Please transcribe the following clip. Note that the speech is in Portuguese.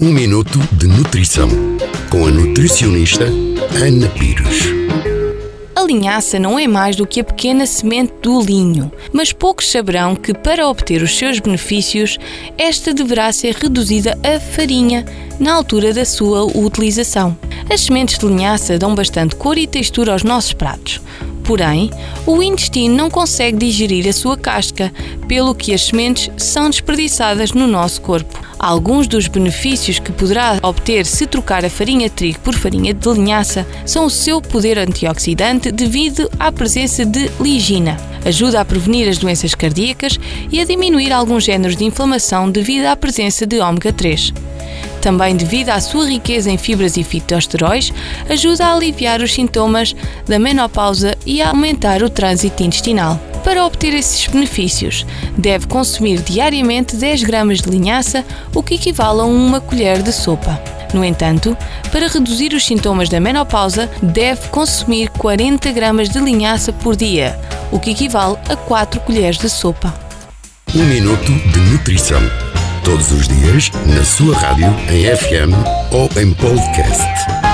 Um minuto de nutrição com a nutricionista Ana Pires. A linhaça não é mais do que a pequena semente do linho, mas poucos saberão que para obter os seus benefícios, esta deverá ser reduzida a farinha na altura da sua utilização. As sementes de linhaça dão bastante cor e textura aos nossos pratos. Porém, o intestino não consegue digerir a sua casca, pelo que as sementes são desperdiçadas no nosso corpo. Alguns dos benefícios que poderá obter se trocar a farinha de trigo por farinha de linhaça são o seu poder antioxidante devido à presença de ligina. Ajuda a prevenir as doenças cardíacas e a diminuir alguns géneros de inflamação devido à presença de ômega 3. Também devido à sua riqueza em fibras e fitosteróis, ajuda a aliviar os sintomas da menopausa e a aumentar o trânsito intestinal. Para obter esses benefícios, deve consumir diariamente 10 gramas de linhaça, o que equivale a uma colher de sopa. No entanto, para reduzir os sintomas da menopausa, deve consumir 40 gramas de linhaça por dia, o que equivale a 4 colheres de sopa. Um minuto de nutrição. Todos os dias, na sua rádio, em FM ou em podcast.